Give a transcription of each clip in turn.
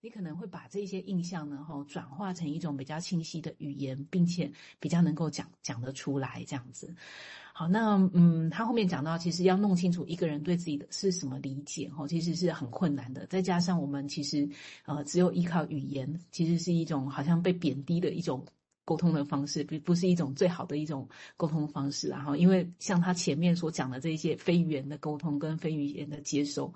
你可能会把这些印象呢，吼转化成一种比较清晰的语言，并且比较能够讲讲得出来这样子。好，那嗯，他后面讲到，其实要弄清楚一个人对自己的是什么理解，吼，其实是很困难的。再加上我们其实呃，只有依靠语言，其实是一种好像被贬低的一种。沟通的方式不不是一种最好的一种沟通方式，然后因为像他前面所讲的这些非语言的沟通跟非语言的接收，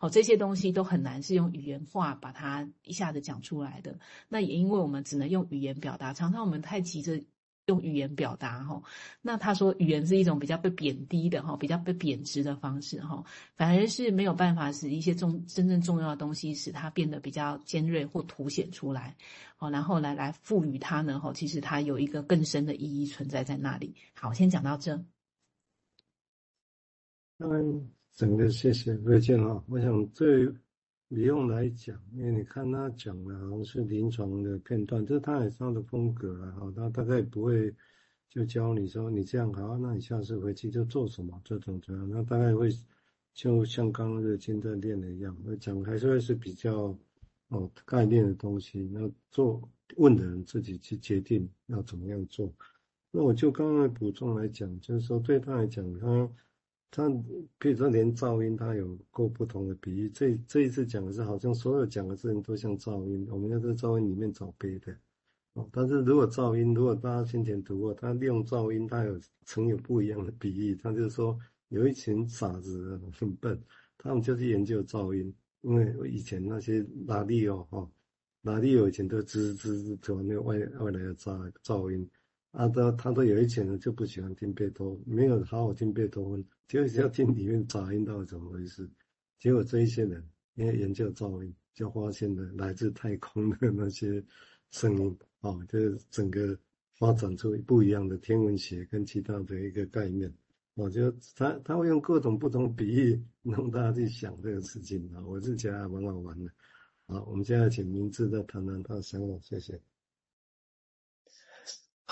哦，这些东西都很难是用语言化把它一下子讲出来的。那也因为我们只能用语言表达，常常我们太急着。用语言表达哈，那他说语言是一种比较被贬低的哈，比较被贬值的方式哈，反而是没有办法使一些重真正重要的东西使它变得比较尖锐或凸显出来，好，然后来来赋予它呢哈，其实它有一个更深的意义存在在那里。好，先讲到这。嗯，整个谢谢瑞健哈，我想最。不用来讲，因为你看他讲的好像是临床的片段，这是他也是他的风格了哈。他大概不会就教你说你这样好，那你下次回去就做什么这种这样。那大概会就像刚刚的金在练的一样，我讲还是会是比较哦概念的东西。那做问的人自己去决定要怎么样做。那我就刚刚补充来讲，就是说对他来讲，他。他比如说连噪音，他有过不同的比喻。这这一次讲的是，好像所有讲的事情都像噪音，我们要在噪音里面找别的。哦，但是如果噪音，如果大家先前读过，他利用噪音，他有曾有不一样的比喻。他就是说，有一群傻子很笨，他们就去研究噪音，因为以前那些拉力哦，哈，拉力有以前都吱吱吱，突然那个外外来的噪噪音。啊，他他都有一群人就不喜欢听贝多，没有好好听贝多芬，就是要听里面杂音到底怎么回事。结果这一些人因为研究噪音，就发现了来自太空的那些声音，哦，就是整个发展出不一样的天文学跟其他的一个概念。我觉得他他会用各种不同比喻让大家去想这个事情啊，我是觉得还蛮好玩的。好，我们现在请明志再谈谈他的想法，谢谢。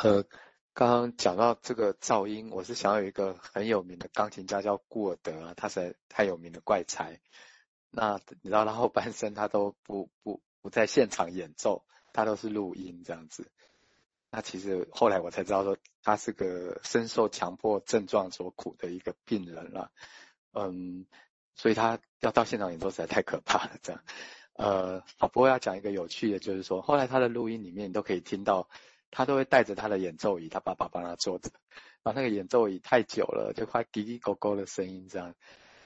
呃，刚刚讲到这个噪音，我是想有一个很有名的钢琴家叫顾尔德啊，他是太有名的怪才。那你知道他后半生他都不不不在现场演奏，他都是录音这样子。那其实后来我才知道说，他是个深受强迫症状所苦的一个病人了。嗯，所以他要到现场演奏实在太可怕了。这样，呃，好，不过要讲一个有趣的，就是说后来他的录音里面都可以听到。他都会带着他的演奏椅，他爸爸帮他做的，啊，那个演奏椅太久了，就快嘀嘀咕咕的声音这样，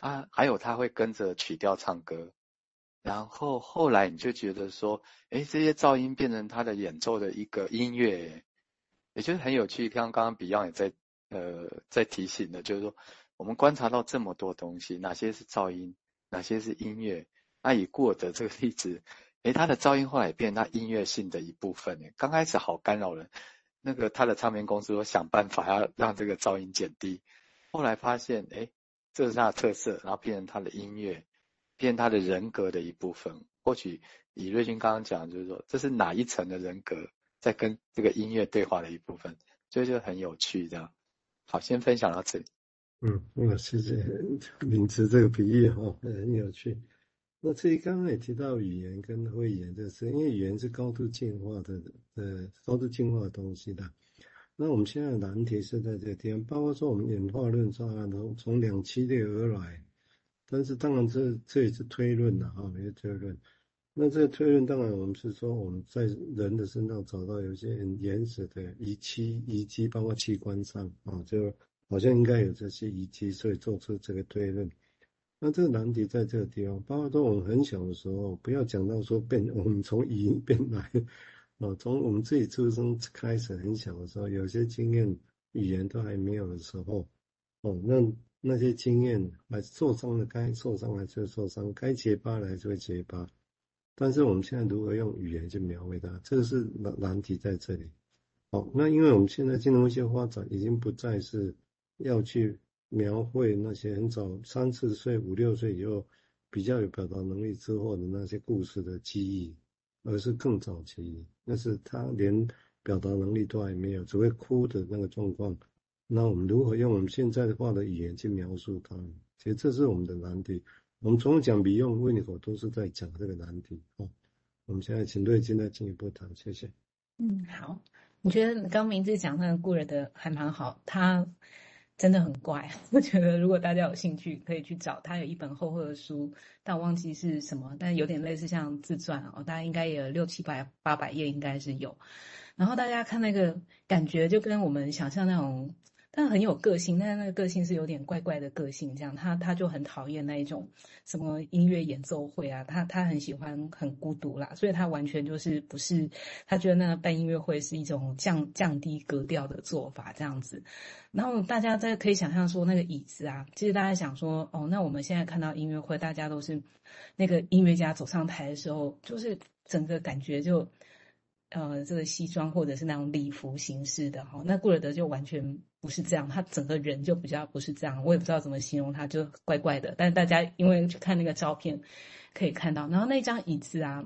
啊，还有他会跟着曲调唱歌，然后后来你就觉得说，诶，这些噪音变成他的演奏的一个音乐，也就是很有趣。像刚刚 Beyond 也在呃在提醒的，就是说我们观察到这么多东西，哪些是噪音，哪些是音乐，那以顾尔德这个例子。诶，他的噪音后来变成他音乐性的一部分。诶，刚开始好干扰人，那个他的唱片公司说想办法要让这个噪音减低，后来发现，诶，这是他的特色，然后变成他的音乐，变他的人格的一部分。或许以瑞军刚刚讲，就是说这是哪一层的人格在跟这个音乐对话的一部分，所以就很有趣。这样，好，先分享到这里。嗯，那谢谢 名词这个比喻哈，很有趣。那这里刚刚也提到语言跟会言这事，因为语言是高度进化的，呃，高度进化的东西的。那我们现在的难题是在这个地方，包括说我们演化论上从从两栖类而来，但是当然这这也是推论的哈，也是推论。那这个推论当然我们是说我们在人的身上找到有些很原始的遗器，遗迹包括器官上啊，就好像应该有这些遗迹，所以做出这个推论。那这个难题在这个地方，包括说我们很小的时候，不要讲到说变，我们从语音变来，啊，从我们自己出生开始很小的时候，有些经验语言都还没有的时候，哦，那那些经验还受伤的该受伤还是会受伤，该结疤的还是会结疤，但是我们现在如何用语言去描绘它，这个是难难题在这里。好，那因为我们现在金融一些发展已经不再是要去。描绘那些很早三四岁、五六岁以后比较有表达能力之后的那些故事的记忆，而是更早期，那是他连表达能力都还没有，只会哭的那个状况。那我们如何用我们现在的话的语言去描述他？其实这是我们的难题。我们从讲迷用、维尼口都是在讲这个难题哦。我们现在请瑞金来进一步谈，谢谢。嗯，好。我觉得刚明志讲那个故人的还蛮好，他真的很怪。我觉得如果大家有兴趣，可以去找他有一本厚厚的书，但我忘记是什么，但有点类似像自传哦，大家应该也有六七百八百页，应该是有。然后大家看那个感觉，就跟我们想象那种。但很有个性，但是那个个性是有点怪怪的个性，这样他他就很讨厌那一种什么音乐演奏会啊，他他很喜欢很孤独啦，所以他完全就是不是，他觉得那个办音乐会是一种降降低格调的做法这样子。然后大家在可以想象说那个椅子啊，其实大家想说哦，那我们现在看到音乐会，大家都是那个音乐家走上台的时候，就是整个感觉就。呃，这个西装或者是那种礼服形式的哈，那顾尔德就完全不是这样，他整个人就比较不是这样，我也不知道怎么形容他，就怪怪的。但大家因为去看那个照片，可以看到，然后那张椅子啊。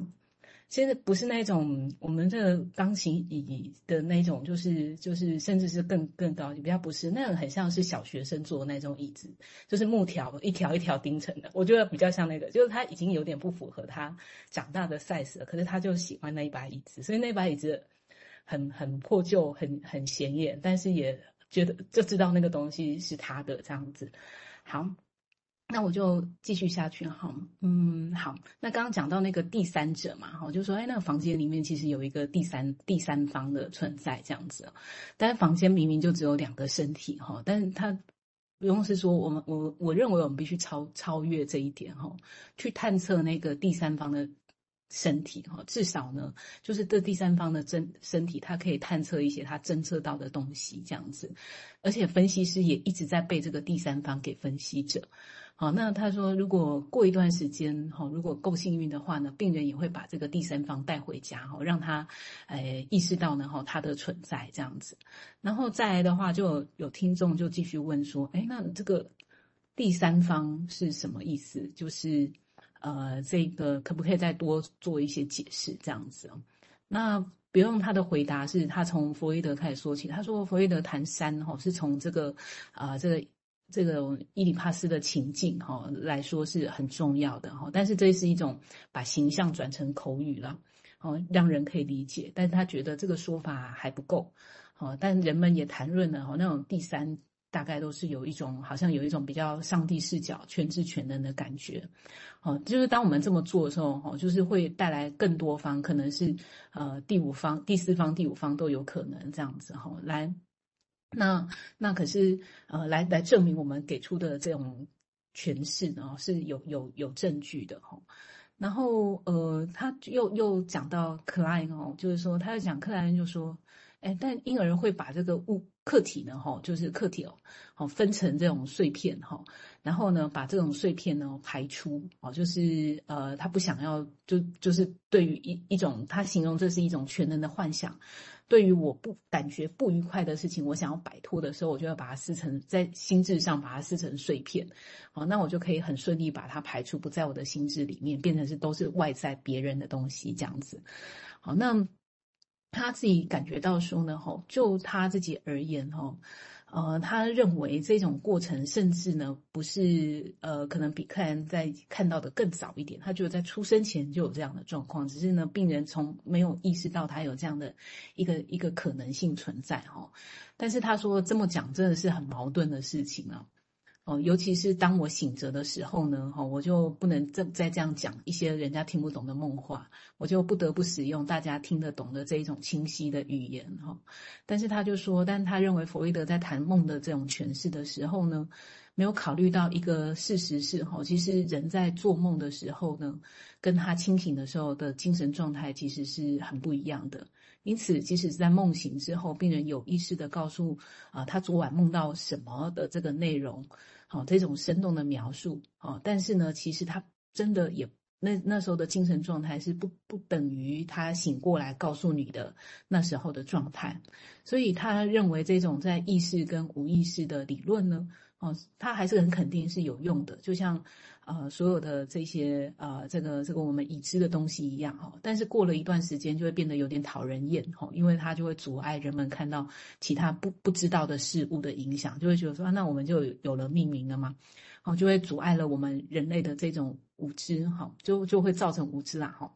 现在不是那种我们这个钢琴椅的那种，就是就是甚至是更更高，比较不是那种很像是小学生坐的那种椅子，就是木条一条一条钉成的。我觉得比较像那个，就是他已经有点不符合他长大的 size 了，可是他就喜欢那一把椅子，所以那把椅子很很破旧，很很显眼，但是也觉得就知道那个东西是他的这样子。好。那我就继续下去哈，嗯，好。那刚刚讲到那个第三者嘛，哈，就说，哎，那个房间里面其实有一个第三第三方的存在这样子，但是房间明明就只有两个身体哈，但是他不用是说我们我我认为我们必须超超越这一点哈，去探测那个第三方的身体哈，至少呢，就是这第三方的真身体，它可以探测一些它侦测到的东西这样子，而且分析师也一直在被这个第三方给分析着。好，那他说，如果过一段时间，哈，如果够幸运的话呢，病人也会把这个第三方带回家，哈，让他，诶，意识到呢，哈，他的存在这样子。然后再来的话，就有听众就继续问说，诶，那这个第三方是什么意思？就是，呃，这个可不可以再多做一些解释这样子？那不用他的回答是他从弗洛伊德开始说起，他说弗洛伊德谈三，哈，是从这个，啊，这个。这个伊里帕斯的情境哈来说是很重要的哈，但是这是一种把形象转成口语了，哦，让人可以理解。但是他觉得这个说法还不够，哦，但人们也谈论了哈，那种第三大概都是有一种好像有一种比较上帝视角、全知全能的感觉，哦，就是当我们这么做的时候，哦，就是会带来更多方，可能是呃第五方、第四方、第五方都有可能这样子哈来。那那可是呃，来来证明我们给出的这种诠释呢，是有有有证据的哈。然后呃，他又又讲到克莱恩哦，就是说他在讲克莱恩就说，哎，但婴儿会把这个物客体呢哈，就是客体哦，好分成这种碎片哈，然后呢把这种碎片呢排出哦，就是呃他不想要就就是对于一一种他形容这是一种全能的幻想。对于我不感觉不愉快的事情，我想要摆脱的时候，我就要把它撕成在心智上把它撕成碎片，好，那我就可以很顺利把它排除，不在我的心智里面，变成是都是外在别人的东西这样子。好，那他自己感觉到说呢，吼，就他自己而言，吼。呃，他认为这种过程甚至呢不是呃，可能比客人在看到的更早一点。他觉得在出生前就有这样的状况，只是呢病人从没有意识到他有这样的一个一个可能性存在哈。但是他说这么讲真的是很矛盾的事情啊。哦，尤其是当我醒着的时候呢，哈，我就不能再再这样讲一些人家听不懂的梦话，我就不得不使用大家听得懂的这一种清晰的语言，哈。但是他就说，但他认为弗洛伊德在谈梦的这种诠释的时候呢，没有考虑到一个事实是，哈，其实人在做梦的时候呢，跟他清醒的时候的精神状态其实是很不一样的。因此，即使是在梦醒之后，病人有意识地告诉啊，他昨晚梦到什么的这个内容。好，这种生动的描述，哦，但是呢，其实他真的也那那时候的精神状态是不不等于他醒过来告诉你的那时候的状态，所以他认为这种在意识跟无意识的理论呢，哦，他还是很肯定是有用的，就像呃所有的这些呃这个这个我们已知的东西一样哈。但是过了一段时间，就会变得有点讨人厌哈，因为它就会阻碍人们看到其他不不知道的事物的影响，就会觉得说啊，那我们就有了命名了嘛，哦，就会阻碍了我们人类的这种无知哈，就就会造成无知啦哈。